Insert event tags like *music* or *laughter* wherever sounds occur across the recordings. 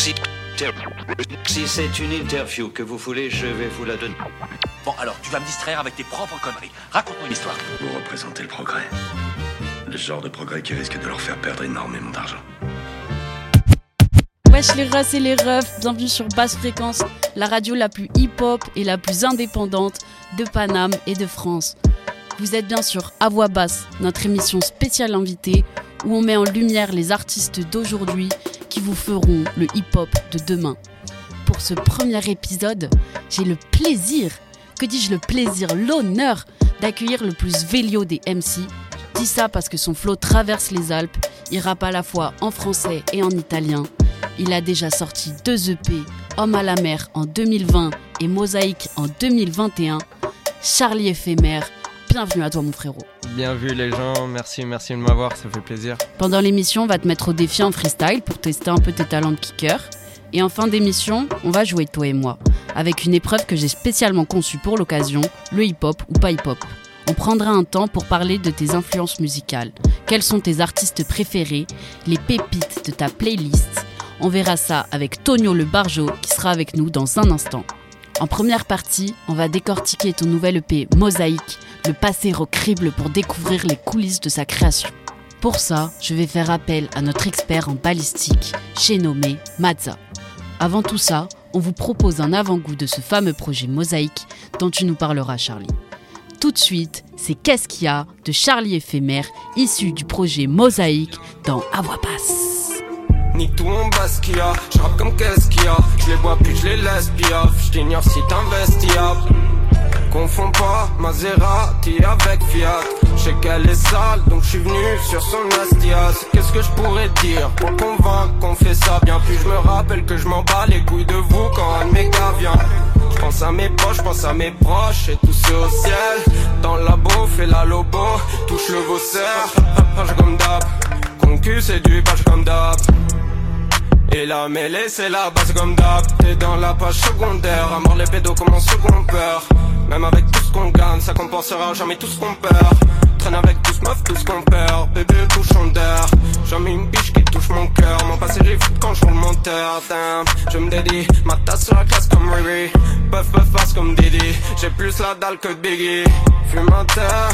Si c'est une interview que vous voulez, je vais vous la donner. Bon, alors, tu vas me distraire avec tes propres conneries. Raconte-moi une histoire. Vous représentez le progrès. Le genre de progrès qui risque de leur faire perdre énormément d'argent. Wesh les races et les refs, bienvenue sur Basse Fréquence, la radio la plus hip-hop et la plus indépendante de Paname et de France. Vous êtes bien sûr à voix basse, notre émission spéciale invitée où on met en lumière les artistes d'aujourd'hui qui vous feront le hip-hop de demain. Pour ce premier épisode, j'ai le plaisir, que dis-je le plaisir, l'honneur d'accueillir le plus vélio des MC. Je dis ça parce que son flow traverse les Alpes, il rappe à la fois en français et en italien. Il a déjà sorti deux EP, Homme à la mer en 2020 et Mosaïque en 2021. Charlie éphémère, bienvenue à toi mon frérot. Bien vu les gens, merci, merci de m'avoir, ça fait plaisir. Pendant l'émission, on va te mettre au défi en freestyle pour tester un peu tes talents de kicker. Et en fin d'émission, on va jouer toi et moi, avec une épreuve que j'ai spécialement conçue pour l'occasion, le hip-hop ou pas hip-hop. On prendra un temps pour parler de tes influences musicales. Quels sont tes artistes préférés, les pépites de ta playlist? On verra ça avec Tonio le Barjo qui sera avec nous dans un instant. En première partie, on va décortiquer ton nouvel EP Mosaïque, le passé au crible pour découvrir les coulisses de sa création. Pour ça, je vais faire appel à notre expert en balistique, j'ai nommé Mazza. Avant tout ça, on vous propose un avant-goût de ce fameux projet Mosaïque dont tu nous parleras Charlie. Tout de suite, c'est Qu'est-ce qu'il y a de Charlie éphémère, issu du projet Mosaïque dans basse. Ni tout mon basse je comme qu'est-ce qu'il y a Je les bois je les laisse piaf, je t'ignore si Confonds pas Maserati avec Fiat. Je sais qu'elle est sale donc je suis venu sur son Astias Qu'est-ce que je pourrais dire pour convaincre qu'on fait ça bien? Puis je me rappelle que je m'en bats les couilles de vous quand un méga vient. Je pense à mes poches, pense à mes proches et tous ceux au ciel. Dans le labo, fais la lobo, touche le vaussaire. Page comme d'hab, concu c'est du page comme d'hab. Et la mêlée c'est la base comme d'hab. T'es dans la page secondaire À mort les pédos comme un second peur Même avec tout ce qu'on gagne Ça compensera jamais tout ce qu'on perd. Traîne avec tous meufs, tout ce qu'on perd. Bébé bouchon d'air Jamais une biche qui touche mon cœur. Mon passé j'ai foutu quand je roule mon terre. Je me dédie, ma tasse sur la classe comme Riri. Puff puff face comme Didi. J'ai plus la dalle que Biggie. Fume un terre.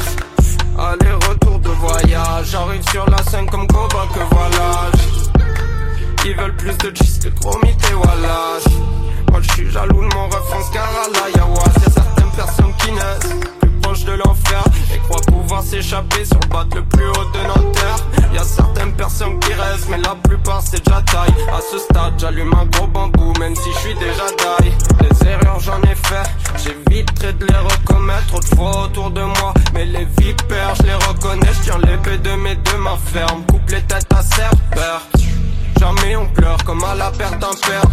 Aller retour de voyage. J'arrive sur la scène comme Koba que voilà ils veulent plus de cheese que trop et voilà Moi je suis jaloux de mon ref car à la Y'a personnes qui naissent plus proches de l'enfer. Et croient pouvoir s'échapper sur le bat le plus haut de notre terre Y'a certaines personnes qui restent mais la plupart c'est déjà taille. À ce stade j'allume un gros bambou même si je suis déjà taille Les erreurs j'en ai fait. J'éviterai de les recommettre Trop de fois autour de moi. Mais les vipères je les reconnais. Je tiens l'épée de mes deux mains fermes. Coupe les têtes à serpeur Jamais on pleure comme à la perte d'un père.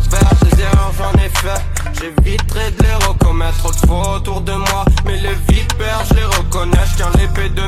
Des erreurs j'en ai fait. J'éviterai de les recommettre Trop de fois autour de moi Mais les vipères je les reconnais. Je tiens l'épée de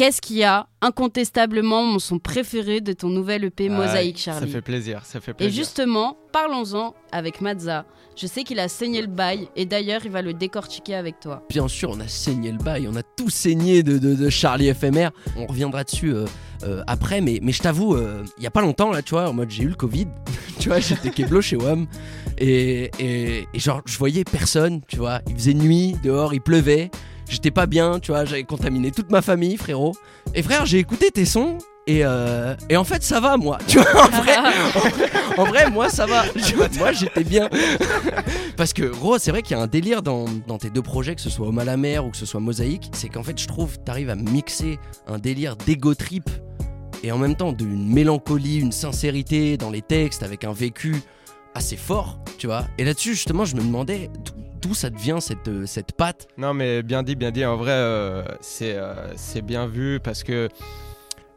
Qu'est-ce qu'il y a incontestablement mon son préféré de ton nouvel EP Mosaïque Charlie Ça fait plaisir, ça fait plaisir. Et justement, parlons-en avec Mazza. Je sais qu'il a saigné le bail et d'ailleurs il va le décortiquer avec toi. Bien sûr, on a saigné le bail, on a tout saigné de, de, Charlie FMR. On reviendra dessus euh, euh, après, mais, mais je t'avoue, euh, il y a pas longtemps là, tu vois, en mode j'ai eu le Covid, *laughs* tu vois, j'étais keblo chez WAM et, et, et genre je voyais personne, tu vois, il faisait nuit dehors, il pleuvait j'étais pas bien, tu vois, j'avais contaminé toute ma famille, frérot. Et frère, j'ai écouté tes sons. Et, euh, et, en fait, ça va, moi. *laughs* Tu vois, en vrai, moi, ça va. *laughs* moi, j'étais bien. *laughs* Parce que, gros, c'est vrai qu'il y a un délire dans, dans, tes deux projets, que ce soit Homme à la mer ou que ce soit Mosaïque. C'est qu'en fait, je trouve, t'arrives à mixer un délire d'ego trip et en même temps d'une mélancolie, une sincérité dans les textes avec un vécu assez fort, tu vois. Et là-dessus, justement, je me demandais d'où ça devient cette, euh, cette patte Non, mais bien dit, bien dit. En vrai, euh, c'est euh, c'est bien vu parce que,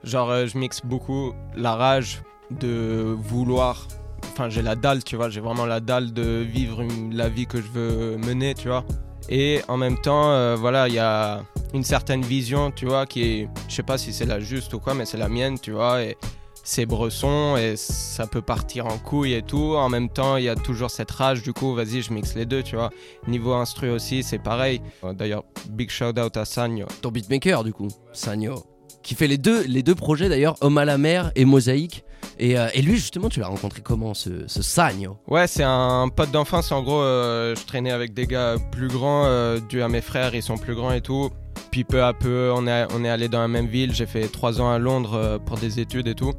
genre, je mixe beaucoup la rage de vouloir. Enfin, j'ai la dalle, tu vois. J'ai vraiment la dalle de vivre la vie que je veux mener, tu vois. Et en même temps, voilà, il y a une certaine vision, tu vois, qui est. Je sais pas si c'est la juste ou quoi, mais c'est la mienne, tu vois. Et c'est bresson et ça peut partir en couille et tout. En même temps, il y a toujours cette rage. Du coup, vas-y, je mixe les deux, tu vois. Niveau instru aussi, c'est pareil. Euh, D'ailleurs, big shout out à Sagno. Ton beatmaker, du coup, Sagno, qui fait les deux, les deux projets d'ailleurs, Homme à la mer et Mosaïque. Et, euh, et lui, justement, tu l'as rencontré comment, ce, ce Sagno Ouais, c'est un pote d'enfance. En gros, euh, je traînais avec des gars plus grands, euh, dû à mes frères, ils sont plus grands et tout. Puis peu à peu, on est, on est allé dans la même ville. J'ai fait trois ans à Londres pour des études et tout.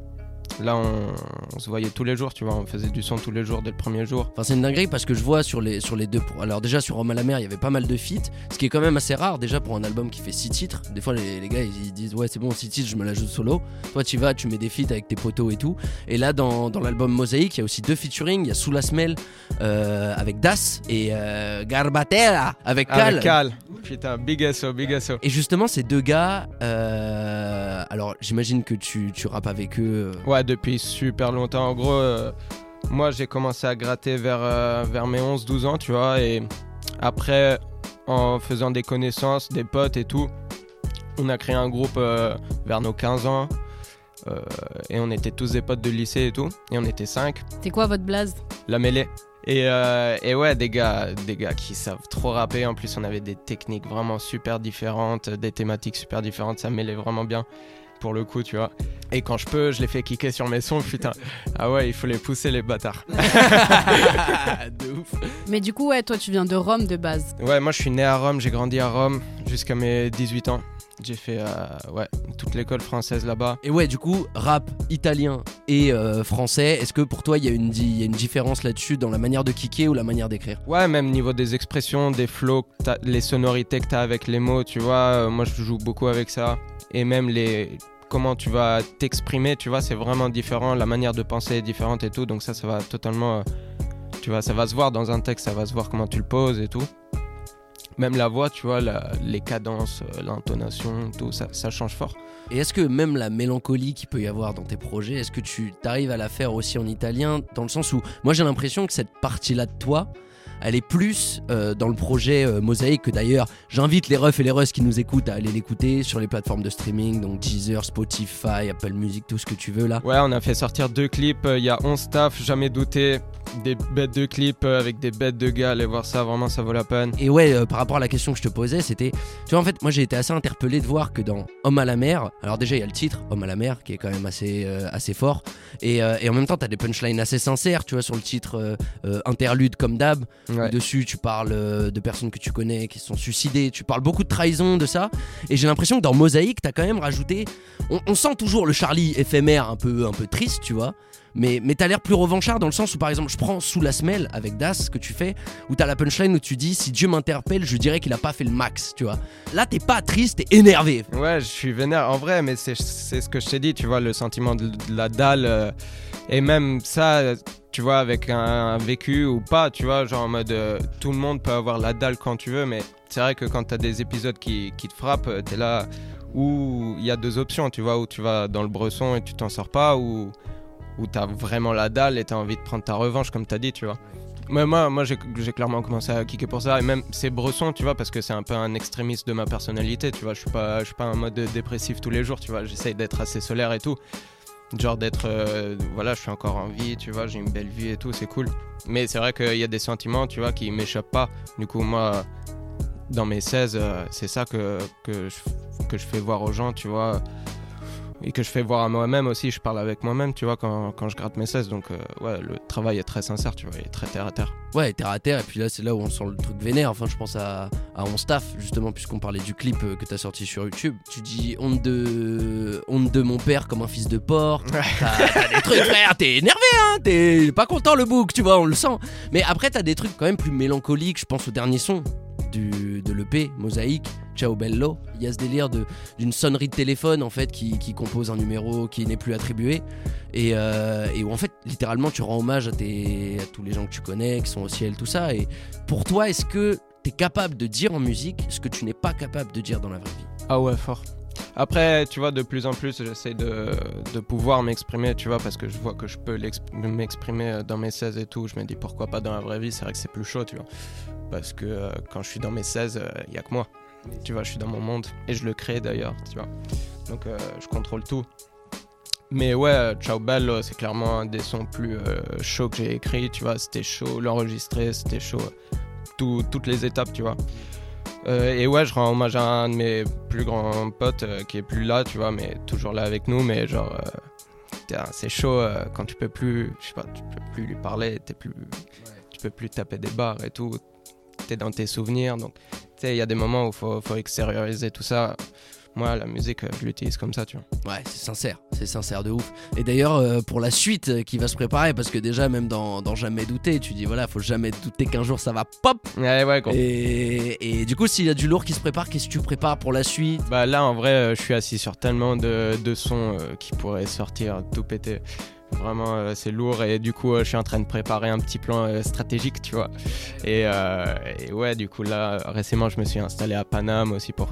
Là, on, on se voyait tous les jours, tu vois. On faisait du son tous les jours dès le premier jour. Enfin, c'est une dinguerie parce que je vois sur les, sur les deux. Alors, déjà, sur Homme à la mer, il y avait pas mal de feats, ce qui est quand même assez rare déjà pour un album qui fait 6 titres. Des fois, les, les gars ils disent Ouais, c'est bon, 6 titres, je me la joue solo. Toi, tu vas, tu mets des feats avec tes potos et tout. Et là, dans, dans l'album Mosaïque, il y a aussi deux featuring. Il y a Sous la semelle euh, avec Das et euh, Garbatella avec Cal. Avec Cal. Putain, big SO, big SO. Et justement, ces deux gars, euh, alors j'imagine que tu, tu rappes avec eux. euh, Ouais, depuis super longtemps. En gros, euh, moi, j'ai commencé à gratter vers, euh, vers mes 11-12 ans, tu vois. Et après, en faisant des connaissances, des potes et tout, on a créé un groupe euh, vers nos 15 ans. Et on était tous des potes de lycée et tout. Et on était 5. C'est quoi votre blaze? La mêlée. Et, euh, et ouais, des gars, des gars qui savent trop rapper. En plus, on avait des techniques vraiment super différentes, des thématiques super différentes. Ça mêlait vraiment bien pour le coup, tu vois. Et quand je peux, je les fais kicker sur mes sons, putain. Ah ouais, il faut les pousser, les bâtards. *laughs* de ouf. Mais du coup, ouais, toi, tu viens de Rome de base. Ouais, moi je suis né à Rome, j'ai grandi à Rome jusqu'à mes 18 ans. J'ai fait euh, ouais, toute l'école française là-bas. Et ouais, du coup, rap italien et euh, français, est-ce que pour toi il y, a une di- il y a une différence là-dessus dans la manière de kicker ou la manière d'écrire? Ouais, même niveau des expressions, des flows, les sonorités que t'as avec les mots, tu vois. euh, moi je joue beaucoup avec ça. Et même les comment tu vas t'exprimer, tu vois, c'est vraiment différent. La manière de penser est différente et tout. Donc ça, ça va totalement, euh, tu vois, ça va se voir dans un texte, ça va se voir comment tu le poses et tout. Même la voix, tu vois, les cadences, euh, l'intonation, tout, ça, ça change fort. Et est-ce que même la mélancolie qu'il peut y avoir dans tes projets, est-ce que tu t'arrives à la faire aussi en italien Dans le sens où, moi j'ai l'impression que cette partie-là de toi, elle est plus euh, dans le projet euh, Mosaïque que d'ailleurs j'invite les refs et les russes qui nous écoutent à aller l'écouter sur les plateformes de streaming, donc Deezer, Spotify, Apple Music, tout ce que tu veux là. Ouais, on a fait sortir deux clips. euh, Il y a 11 staff, jamais douté. Des bêtes de clips avec des bêtes de gars. Allez voir ça, vraiment, ça vaut la peine. Et ouais, par rapport à la question que je te posais, c'était. Tu vois, en fait, moi j'ai été assez interpellé de voir que dans Homme à la mer, alors déjà il y a le titre, Homme à la mer, qui est quand même assez, assez fort. Et, et en même temps, t'as des punchlines assez sincères, tu vois, sur le titre Interlude comme d'hab. Ouais. Dessus, tu parles euh, de personnes que tu connais qui se sont suicidées. Tu parles beaucoup de trahison, de ça. Et j'ai l'impression que dans Mosaïque, t'as quand même rajouté. On, on sent toujours le Charlie éphémère un peu, un peu triste, tu vois. Mais, mais t'as l'air plus revanchard dans le sens où, par exemple, je prends Sous la semelle avec Das que tu fais, où t'as la punchline où tu dis Si Dieu m'interpelle, je dirais qu'il a pas fait le max, tu vois. Là, t'es pas triste, t'es énervé. Ouais, je suis vénère en vrai, mais c'est c'est ce que je t'ai dit, tu vois, le sentiment de, de la dalle. euh, et même ça, tu vois, avec un, vécu ou pas, tu vois, genre en mode euh, tout le monde peut avoir la dalle quand tu veux, mais c'est vrai que quand t'as des épisodes qui, qui te frappent, euh, t'es là où il y a deux options, tu vois, où tu vas dans le bresson et tu t'en sors pas, ou où t'as vraiment la dalle et t'as envie de prendre ta revanche, comme t'as dit, tu vois. Mais moi, moi j'ai j'ai clairement commencé à kicker pour ça. Et même, c'est bresson, tu vois, parce que c'est un peu un extrémiste de ma personnalité, tu vois. Je suis pas, je suis pas en mode dépressif tous les jours, tu vois. J'essaye d'être assez solaire et tout. Genre d'être. euh, voilà, je suis encore en vie, tu vois, j'ai une belle vie et tout, c'est cool. Mais c'est vrai qu'il y a des sentiments, tu vois, qui m'échappent pas. Du coup, moi, dans mes 16, euh, c'est ça que, que, je, que je fais voir aux gens, tu vois. Et que je fais voir à moi-même aussi, je parle avec moi-même, tu vois, quand, quand je gratte mes 16. Donc, euh, ouais, le travail est très sincère, tu vois, il est très terre à terre. Ouais, terre à terre, et puis là, c'est là où on sent le truc vénère. Enfin, je pense à, à On Staff, justement, puisqu'on parlait du clip euh, que t'as sorti sur YouTube. Tu dis honte de, honte de mon père comme un fils de porc. T'as des trucs, frère, t'es énervé, hein, t'es pas content le book, tu vois, on le sent. Mais après, t'as des trucs quand même plus mélancoliques, je pense au dernier son de l'EP, Mosaïque, Ciao Bello. Il y a ce délire d'une sonnerie de téléphone, en fait, qui, qui compose un numéro qui n'est plus attribué. Et, euh, et où, en fait, littéralement, tu rends hommage à, tes, à tous les gens que tu connais, qui sont au ciel, tout ça. Et pour toi, est-ce que t'es capable de dire en musique ce que tu n'es pas capable de dire dans la vraie vie? Ah ouais, fort. Après, tu vois, de plus en plus, j'essaie de, de pouvoir m'exprimer, tu vois, parce que je vois que je peux m'exprimer euh, dans mes 16 et tout. Je me dis pourquoi pas dans la vraie vie, c'est vrai que c'est plus chaud, tu vois. Parce que euh, quand je suis dans mes 16, il y a que moi. Tu vois, je suis dans mon monde et je le crée d'ailleurs, tu vois. Donc euh, je contrôle tout. Mais ouais, euh, Ciao Bello, c'est clairement un des sons plus chauds que j'ai écrit, tu vois. C'était chaud, l'enregistrer, c'était chaud. Tout- toutes les étapes, tu vois. Euh, et ouais, je rends hommage à un de mes plus grands potes euh, qui est plus là, tu vois, mais toujours là avec nous. Mais genre, euh, c'est chaud quand tu peux plus, je sais pas, tu peux plus lui parler, t'es plus, tu peux plus taper des barres et tout. T'es dans tes souvenirs, donc tu sais, il y a des moments où faut, faut extérioriser tout ça. Moi, la musique, euh, je l'utilise comme ça, tu vois. Ouais, c'est sincère, c'est sincère de ouf. Et d'ailleurs, euh, pour la suite euh, qui va se préparer, parce que déjà, même dans, dans Jamais douter, tu dis voilà, faut jamais douter qu'un jour ça va pop. Ouais, ouais, gros. Et, et du coup, s'il y a du lourd qui se prépare, qu'est-ce que tu prépares pour la suite? Bah là, en vrai, euh, je suis assis sur tellement de, de sons euh, qui pourraient sortir tout péter. Vraiment, euh, c'est lourd et du coup, euh, je suis en train de préparer un petit plan euh, stratégique, tu vois. Et, et ouais, du coup, là, récemment, je me suis installé à Paname aussi pour,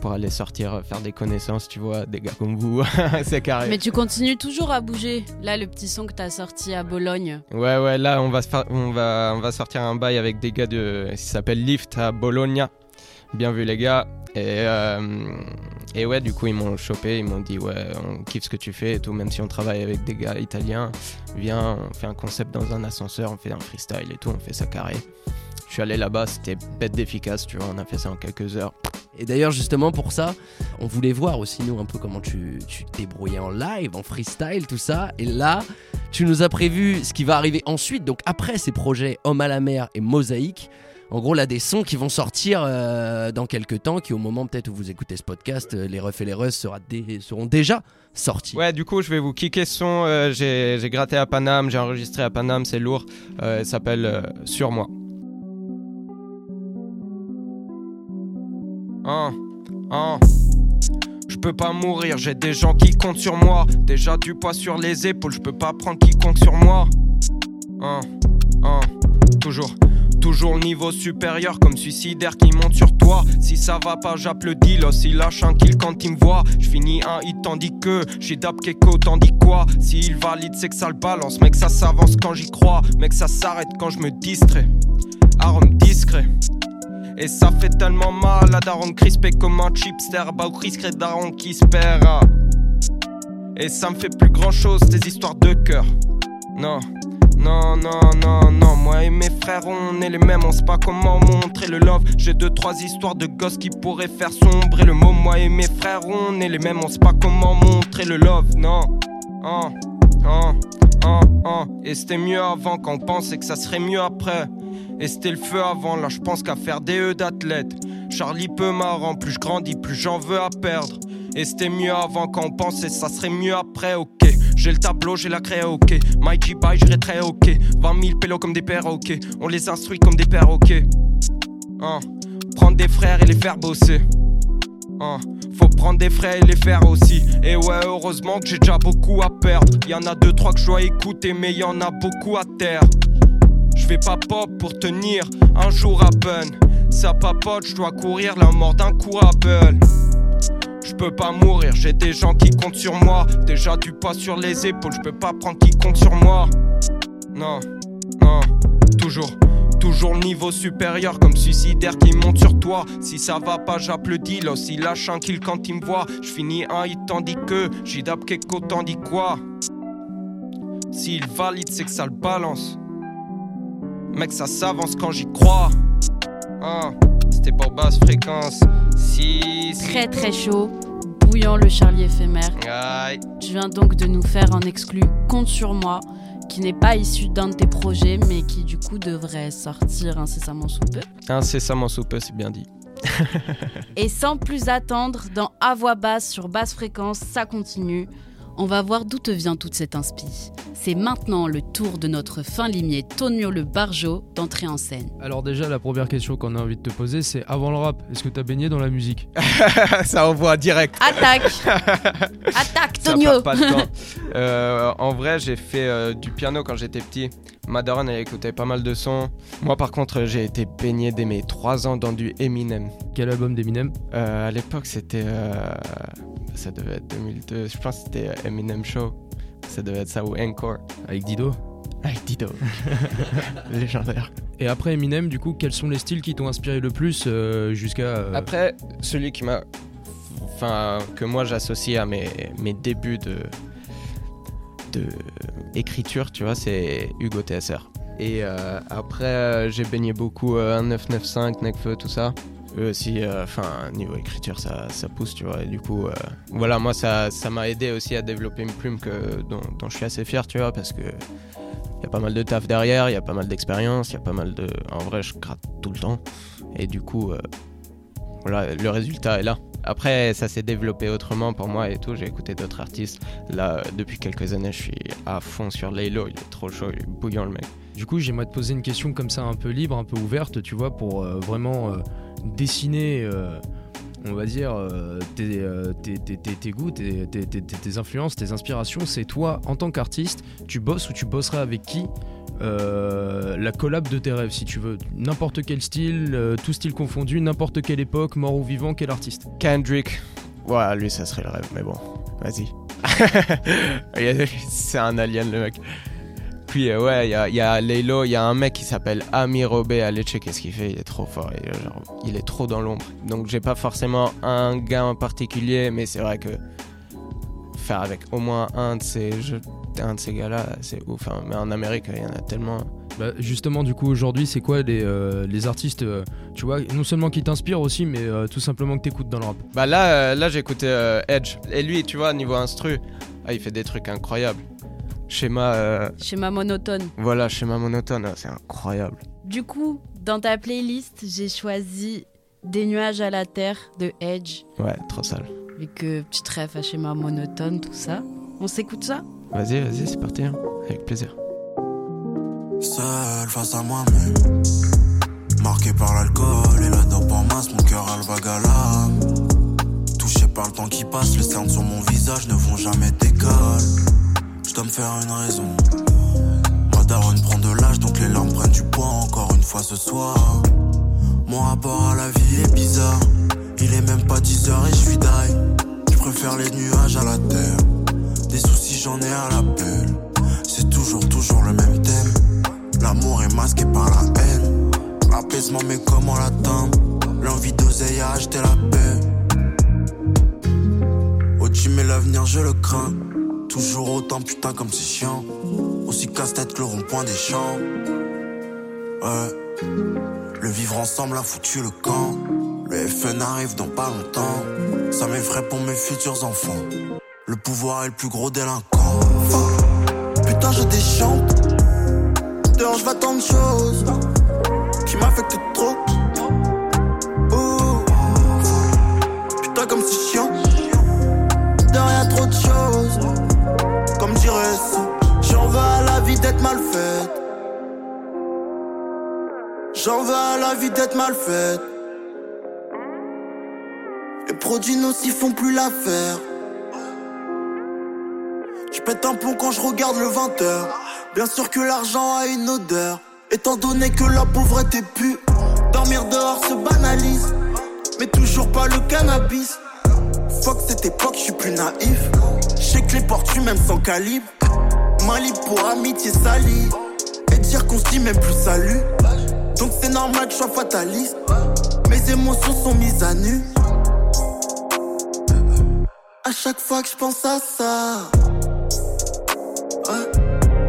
pour aller sortir, faire des connaissances, tu vois, des gars comme vous. *laughs* c'est carré. Mais tu continues toujours à bouger. Là, le petit son que t'as sorti à Bologne. Ouais, ouais, là, on va, se on va, on va sortir un bail avec des gars de, qui s'appelle Lift à Bologna. Bien vu, les gars. Et, euh, et ouais, du coup, ils m'ont chopé, ils m'ont dit, ouais, on kiffe ce que tu fais et tout, même si on travaille avec des gars italiens, viens, on fait un concept dans un ascenseur, on fait un freestyle et tout, on fait ça carré. Je suis allé là-bas, c'était bête d'efficace, tu vois, on a fait ça en quelques heures. Et d'ailleurs, justement pour ça, on voulait voir aussi, nous, un peu comment tu, tu te débrouillais en live, en freestyle, tout ça. Et là, tu nous as prévu ce qui va arriver ensuite. Donc, après ces projets Homme à la mer et Mosaïque, en gros, là, des sons qui vont sortir euh, dans quelques temps, qui au moment peut-être où vous écoutez ce podcast, euh, les refs et les rus sera dé- seront déjà sortis. Ouais, du coup, je vais vous kicker ce son, euh, j'ai gratté à Paname, j'ai enregistré à Paname, c'est lourd, il s'appelle Sur moi. Hein, hein. Je peux pas mourir, j'ai des gens qui comptent sur moi. Déjà du poids sur les épaules, je peux pas prendre quiconque sur moi. Toujours niveau supérieur comme suicidaire qui monte sur toi. Si ça va pas, le dealos. Il lâche un kill quand il me voit. Je un hit tandis que j'ai dap Keko tandis quoi. S'il valide, c'est que ça le balance. Mec, ça s'avance quand j'y crois. Mec, ça s'arrête quand je me distrais. Arme discret. Et ça fait tellement mal à Daron crispé comme un chipster. Bah, ou Daron qui se. Et ça me fait plus grand chose, tes histoires de cœur. Non. Non, non, non, non, moi et mes frères, on est les mêmes, on sait pas comment montrer le love. J'ai deux, trois histoires de gosses qui pourraient faire sombrer le mot. Moi et mes frères, on est les mêmes, on sait pas comment montrer le love, non. Hein, hein, hein, hein. Et c'était mieux avant quand on pensait que ça serait mieux après. Et c'était le feu avant, là je pense qu'à faire des E d'athlète. Charlie peu marrant, plus je grandis, plus j'en veux à perdre. Et c'était mieux avant quand on pensait ça serait mieux après. J'ai le tableau, j'ai la craie, ok. Mikey bye, je très ok. 20 000 pélos comme des perroquets. On les instruit comme des perroquets. Hein. Prendre des frères et les faire bosser. Hein. Faut prendre des frères et les faire aussi. Et ouais, heureusement que j'ai déjà beaucoup à perdre. Y en a deux, trois que je dois écouter, mais y en a beaucoup à terre. Je vais pas pop pour tenir un jour à peine. Ça papote, je dois courir la mort d'un coup à. Je peux pas mourir, j'ai des gens qui comptent sur moi. Déjà du poids sur les épaules, je peux pas prendre quiconque sur moi. Non, non, toujours. Toujours niveau supérieur comme suicidaire qui monte sur toi. Si ça va pas, j'appelle le dealos. Il lâche un kill quand il me voit. Je finis un hit tandis que j'idap Keko tandis quoi? S'il valide, c'est que ça le balance. Mec, ça s'avance quand j'y crois. Hein, c'était pour basse fréquence. Si, si. Très très chaud, bouillant le Charlie éphémère. Aïe. Tu viens donc de nous faire un exclu Compte sur moi, qui n'est pas issu d'un de tes projets, mais qui du coup devrait sortir incessamment sous peu. Incessamment sous peu, c'est bien dit. Et sans plus attendre, dans À voix basse sur basse fréquence, ça continue. On va voir d'où te vient toute cette inspi. C'est maintenant le tour de notre fin limier Tonio le Barjo d'entrer en scène. Alors déjà, la première question qu'on a envie de te poser, c'est avant le rap, est-ce que t'as baigné dans la musique? *laughs* Ça envoie direct. Attaque *laughs* Attaque Tonio pas de temps. *laughs* Euh, en vrai, j'ai fait euh, du piano quand j'étais petit. Ma daronne, elle écoutait pas mal de sons. Moi, par contre, j'ai été baigné dès mes 3 ans dans du Eminem. Quel album d'Eminem? Euh, à l'époque, c'était. Ça devait être 2002. Je pense que c'était euh, Eminem Show. Ça devait être ça ou Encore. Avec Dido Avec Dido. *laughs* *laughs* Légendaire. Et après Eminem, du coup, quels sont les styles qui t'ont inspiré le plus euh, jusqu'à... euh, Après, celui qui m'a. Enfin, que moi j'associe à mes, mes débuts de, de écriture, tu vois, c'est Hugo TSR. Et euh, après, j'ai baigné beaucoup euh, 1995, Necfeu, tout ça. Eux aussi, euh, enfin, niveau écriture, ça, ça pousse, tu vois. Et du coup, euh, voilà, moi, ça m'a aidé aussi à développer une plume que, dont, je suis assez fier, tu vois, parce que il y a pas mal de taf derrière, il y a pas mal d'expérience, il y a pas mal de. En vrai, je gratte tout le temps. Et du coup, euh, voilà, le résultat est là. Après, ça s'est développé autrement pour moi et tout. J'ai écouté d'autres artistes. Là, depuis quelques années, je suis à fond sur Laylo. Il est trop chaud, il est bouillant le mec. Du coup, j'aimerais te poser une question comme ça, un peu libre, un peu ouverte, tu vois, pour vraiment dessiner, euh, on va dire, euh, tes, euh, tes- tes- tes- goûts, tes, influences, tes inspirations. C'est toi, en tant qu'artiste, tu bosses ou tu bosserais avec qui la collab de tes rêves, si tu veux. N'importe quel style, tout style confondu, n'importe quelle époque, mort ou vivant, quel artiste? Kendrick. Ouais, lui, ça serait le rêve, mais bon, vas-y. *laughs* C'est un alien, le mec. Puis, euh, ouais, il y a, y a Laylo, il y a un mec qui s'appelle Ami Robé à Lecce. Qu'est-ce qu'il fait Il est trop fort. Il est, genre, il est trop dans l'ombre. Donc, j'ai pas forcément un gars en particulier, mais c'est vrai que faire avec au moins un de ces, jeux- un de ces gars-là, c'est ouf. hein. Mais en Amérique, il y en a tellement. Bah, justement, du coup, aujourd'hui, c'est quoi les, euh, les artistes, euh, tu vois, non seulement qui t'inspirent aussi, mais euh, tout simplement que t'écoutes dans le rap? Bah là, là j'écoutais Edge. Et lui, tu vois, niveau instru, ah, il fait des trucs incroyables. Schéma, euh, Schéma monotone. voilà, schéma monotone, c'est incroyable. Du coup, dans ta playlist, j'ai choisi Des nuages à la terre de Edge. Ouais, trop sale. Vu que petite rêve à schéma monotone, tout ça. On s'écoute ça? Vas-y, vas-y, c'est parti, hein. avec plaisir. Seul face à moi-même. Marqué par l'alcool et la dope en masse, mon cœur a le vague à l'âme. Touché par le temps qui passe, les cernes sur mon visage ne vont jamais décoller. Je dois me faire une raison. Ma daronne prend de l'âge, donc les larmes prennent du poids encore une fois ce soir. Mon rapport à la vie est bizarre. Il est même pas 10 heures et je suis die. Je préfère les nuages à la terre. Des soucis, j'en ai à l'appel. C'est toujours, toujours le même thème. L'amour est masqué par la haine. L'apaisement, mais comment l'atteindre? L'envie d'oseille a acheté la paix. Gym et l'avenir, je le crains. Toujours autant, putain, comme c'est chiant. Aussi casse-tête que le rond-point des champs. Ouais. Le vivre ensemble a foutu le camp. Le FN arrive dans pas longtemps. Ça m'effraie pour mes futurs enfants. Le pouvoir est le plus gros délinquant. Putain, je déchante. Dehors, je vois tant de choses qui m'affectent trop. J'en veux à la vie d'être mal faite. Les produits nocifs font plus l'affaire. Je pète un plomb quand je regarde le 20h. Bien sûr que l'argent a une odeur. Étant donné que la pauvreté pue, dormir dehors se banalise. Mais toujours pas le cannabis. Fuck cette époque, je suis plus naïf. Je que les portes même sans calibre. Mali pour amitié salie. Et dire qu'on se dit même plus salut. Donc c'est normal que je sois fataliste. Mes émotions sont mises à nu. À chaque fois que je pense à ça,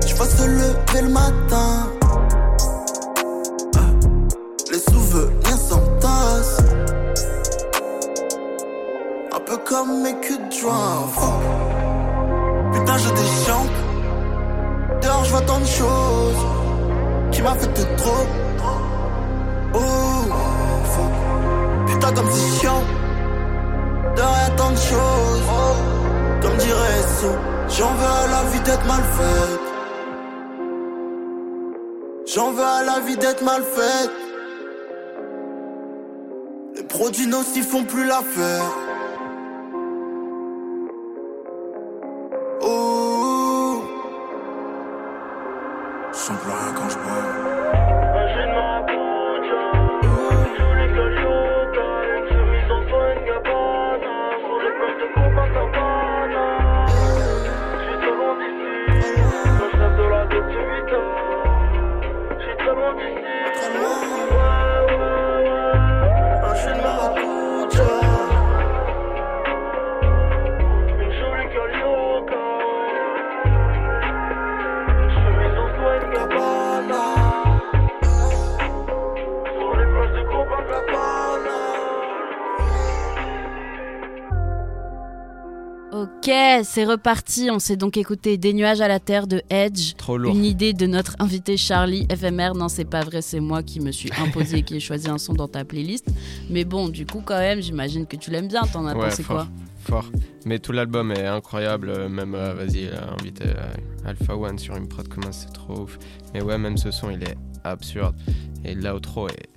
je vois se lever le matin. Les souvenirs s'entassent. Un peu comme mes culs de joint. Putain, je déchante. Dehors, je vois tant de choses qui m'affectent trop. Comme c'est chiant. Dehors, y'a tant de choses. Comme dirait ça, j'en veux à la vie d'être mal faite. J'en veux à la vie d'être mal faite. Les produits nocifs font plus l'affaire. C'est reparti. On s'est donc écouté Des nuages à la terre de Edge. Trop lourd. Une idée de notre invité Charlie FMR. Non, c'est pas vrai, c'est moi qui me suis *laughs* imposé et qui ai choisi un son dans ta playlist. Mais bon, du coup, quand même, j'imagine que tu l'aimes bien. T'en as Ouais, pensé fort. quoi Fort. Mais tout l'album est incroyable. Même, euh, vas-y, euh, invité euh, Alpha One sur une prod comme ça, c'est trop ouf. Mais ouais, même ce son, il est absurde. Et l'outro est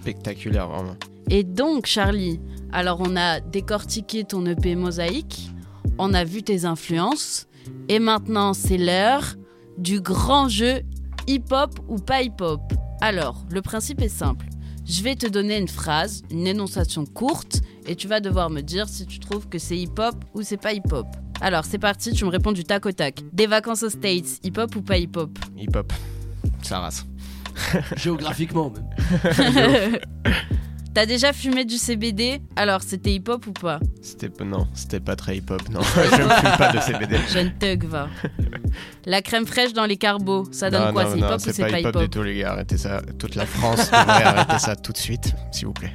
spectaculaire, vraiment. Et donc, Charlie, alors on a décortiqué ton EP Mosaïque, on a vu tes influences, et maintenant c'est l'heure du grand jeu hip-hop ou pas hip-hop. Alors, le principe est simple. Je vais te donner une phrase, une énonciation courte, et tu vas devoir me dire si tu trouves que c'est hip-hop ou c'est pas hip-hop. Alors, c'est parti, tu me réponds du tac au tac. Des vacances aux States, hip-hop ou pas hip-hop? Hip-hop. Ça race. Géographiquement même. *laughs* *laughs* *laughs* T'as déjà fumé du CBD Alors, c'était hip-hop ou pas? C'était non, c'était pas très hip-hop, non. *laughs* je ne fume pas de CBD. Jeune thug, va. La crème fraîche dans les carbos, ça donne non, quoi? C'est hip-hop ou c'est pas hip-hop du hip-hop tout, les gars. Arrêtez ça. Toute la France devrait arrêter ça tout de suite, s'il vous plaît.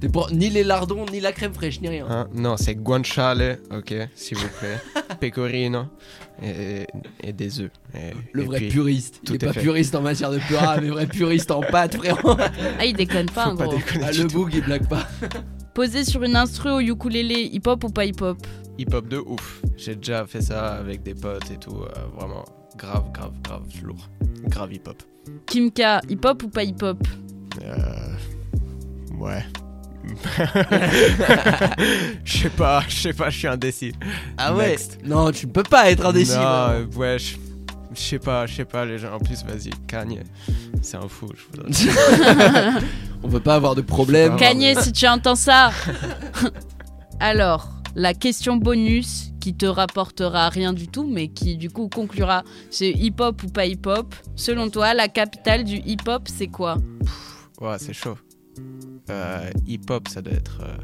T'es pour ni les lardons, ni la crème fraîche, ni rien. Hein? Non, c'est guanciale, ok, s'il vous plaît. *laughs* Pecorino et, et des œufs. Et- Le et vrai puis, puriste. tout Il est est pas fait. puriste en matière de pura, *laughs* mais vrai puriste en pâte, frérot. Ah, il déconne pas, Faut en pas gros. déconner Ah, le boug, il blague pas. *laughs* Poser sur une instru au ukulélé, hip-hop ou pas hip-hop? Hip-hop de ouf. J'ai déjà fait ça avec des potes et tout. euh, vraiment grave, grave, grave lourd. Grave hip-hop. Kimka, hip-hop ou pas hip-hop? Euh, Ouais. *laughs* Je sais pas, je sais pas, je suis indécis. Ah ouais? Next. Non, tu ne peux pas être indécis. Non, euh, ouais, je sais pas, je sais pas, les gens. En plus, vas-y, Kanye, c'est un fou. Je vous donne. *laughs* On veut pas avoir de problème. Kanye, si tu entends ça *laughs* Alors, la question bonus qui te rapportera rien du tout, mais qui du coup conclura c'est hip-hop ou pas hip-hop? Selon toi, la capitale du hip-hop, c'est quoi? Ouais, c'est chaud. Euh, hip-hop, ça doit être euh,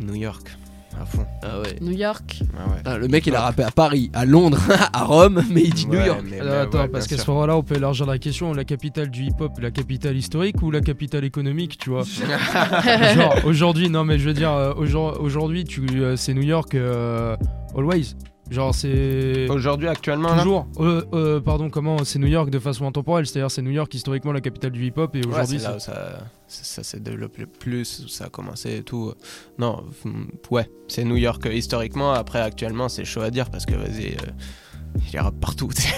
New York, à fond. Ah ouais. New York Ah ouais. Ah, le mec, il a rappé à Paris, à Londres, *laughs* à Rome, mais il dit New York. mais- Alors, mais attends, ouais, parce qu'à ce moment-là, on peut élargir la question. La capitale du hip-hop, la capitale historique ou la capitale économique, tu vois? *laughs* Genre, aujourd'hui, non, mais je veux dire, euh, aujourd- aujourd'hui, tu, c'est New York, euh, always. Genre, c'est. Aujourd'hui, actuellement, là Toujours. Euh, euh, pardon, comment C'est New York de façon intemporelle. C'est-à-dire, c'est New York historiquement la capitale du hip-hop et Ouais, aujourd'hui, c'est là où ça, ça, s'est développé le plus, où ça a commencé et tout. Non, ouais, c'est New York euh, historiquement. Après, actuellement, c'est chaud à dire parce que vas-y, euh, il y a rap partout. *laughs* tu sais.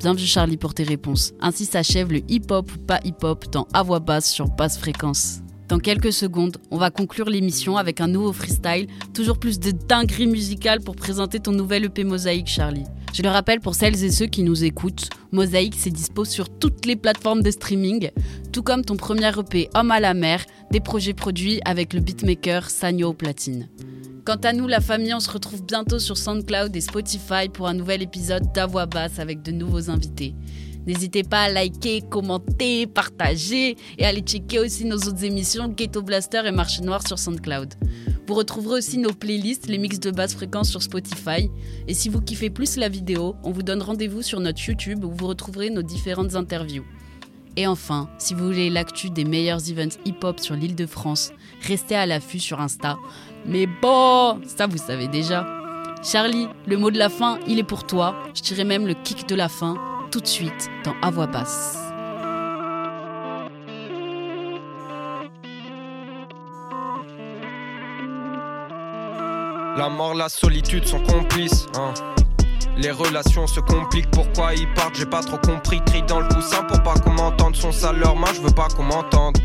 Bien vu Charlie pour tes réponses. Ainsi s'achève le hip-hop ou pas hip-hop dans À voix basse sur basse fréquence. Dans quelques secondes, on va conclure l'émission avec un nouveau freestyle, toujours plus de dinguerie musicale pour présenter ton nouvel EP Mosaïque Charlie. Je le rappelle pour celles et ceux qui nous écoutent, Mosaïque c'est dispo sur toutes les plateformes de streaming, tout comme ton premier EP Homme à la mer, des projets produits avec le beatmaker Sanyo Platine. Quant à nous, la famille, on se retrouve bientôt sur SoundCloud et Spotify pour un nouvel épisode d'À voix basse avec de nouveaux invités. N'hésitez pas à liker, commenter, partager et aller checker aussi nos autres émissions Ghetto Blaster et Marché Noir sur SoundCloud. Vous retrouverez aussi nos playlists, les mix de basse fréquence sur Spotify. Et si vous kiffez plus la vidéo, on vous donne rendez-vous sur notre YouTube où vous retrouverez nos différentes interviews. Et enfin, si vous voulez l'actu des meilleurs events hip-hop sur l'île de France, restez à l'affût sur Insta. Mais bon, ça vous savez déjà. Charlie, le mot de la fin, il est pour toi. Je dirais même le kick de la fin, tout de suite, dans À voix basse. La mort, la solitude sont complices. hein. Les relations se compliquent, pourquoi ils partent, j'ai pas trop compris. Crie dans le coussin pour pas qu'on m'entende. Son sale leur main, je veux pas qu'on m'entende.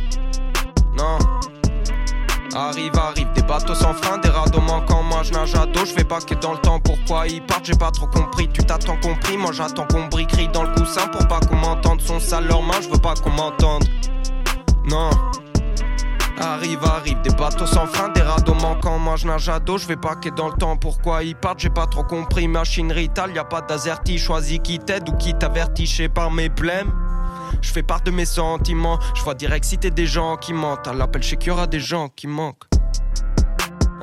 Non. Arrive, arrive, des bateaux sans frein, des radeaux manquants. Moi je nage à dos, je vais pas que dans le temps. Pourquoi ils partent, j'ai pas trop compris. Tu t'attends compris, moi j'attends qu'on brille. Crie dans le coussin pour pas qu'on m'entende. Son sale leur main, je veux pas qu'on m'entende. Non. Arrive, arrive, des bateaux sans frein, des radeaux manquants. Moi je nage à dos, je vais pas que dans le temps. Pourquoi ils partent, j'ai pas trop compris. Machine Rital, y a pas d'azerty. Choisis qui t'aide ou qui t'avertit. Je sais par mes blèmes. Je fais part de mes sentiments. Je vois direct si t'es des gens qui mentent. À l'appel, je sais qu'il y aura des gens qui manquent.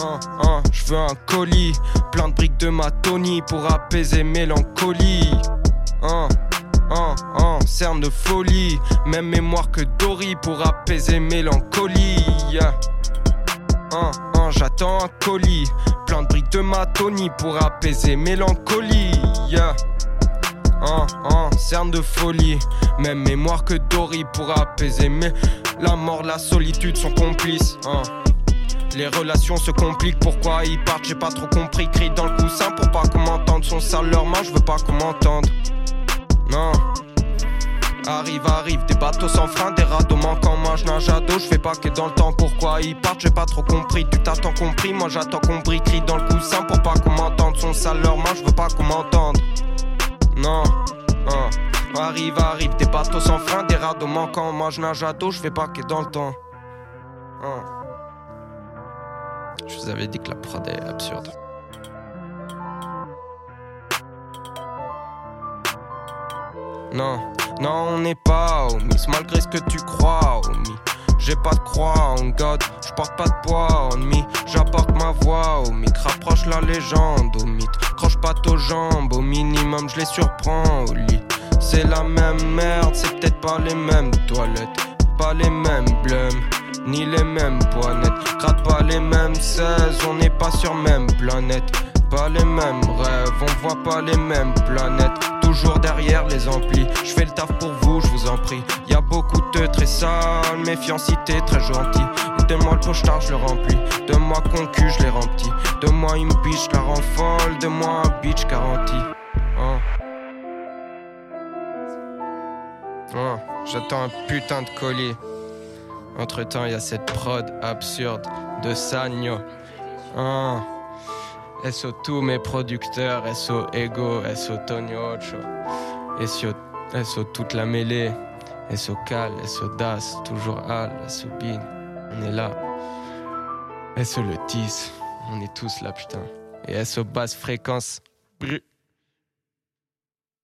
Hein, hein, je un colis, plein de briques de ma Tony pour apaiser mélancolie. Hein, hein, hein, cerne de folie, même mémoire que Dory pour apaiser mélancolie. Hein, hein, J'attends un colis, plein de briques de matonie pour apaiser mélancolie. Hein, hein, cerne de folie, même mémoire que Dory pour apaiser. Mais la mort, la solitude sont complices. Hein. Les relations se compliquent, pourquoi ils partent, j'ai pas trop compris. Crie dans le coussin pour pas qu'on m'entende. Son sale leur main, je veux pas qu'on m'entende. Non. Arrive, arrive, des bateaux sans frein, des radeaux manquants, moi je nage à dos, je fais pas que dans le temps, pourquoi ils partent, j'ai pas trop compris, tu t'attends compris, moi j'attends compris, crie dans le coussin pour pas qu'on m'entende, son sale leur je veux pas qu'on m'entende. Non, hein. Arrive, arrive, des bateaux sans frein, des radeaux manquants, moi je nage à dos, je fais pas que dans le temps. Hein. Je vous avais dit que la prod est absurde. Non, non, on n'est pas homies, malgré ce que tu crois, homie. J'ai pas de croix en God, je porte pas de poids en me. J'apporte ma voix au mic, rapproche la légende au mythe. Croche pas aux jambes, au minimum je les surprends au lit. C'est la même merde, c'est peut-être pas les mêmes toilettes, pas les mêmes blêmes, ni les mêmes poignettes. Gratte pas les mêmes 16, on n'est pas sur même planète. Pas les mêmes rêves, on voit pas les mêmes planètes. Toujours derrière les amplis, je fais le taf pour vous, je vous en prie. Y a beaucoup de très sales, méfiancité très gentil. Donne-moi le pochetard, je le remplis. Donne-moi concu, je les remplis. Donne-moi une biche, je la rends folle. Donne-moi un bitch garanti. Hein. Hein, J'attends un putain de colis. Entre temps, y a cette prod absurde de Sagno. Hein. SO tous mes producteurs, SO Ego, SO Tony Ocho, SO, SO toute la mêlée, SO Cal, SO Das, toujours Al, SO Bin, on est là. SO le 10, on est tous là putain. Et SO basse fréquence.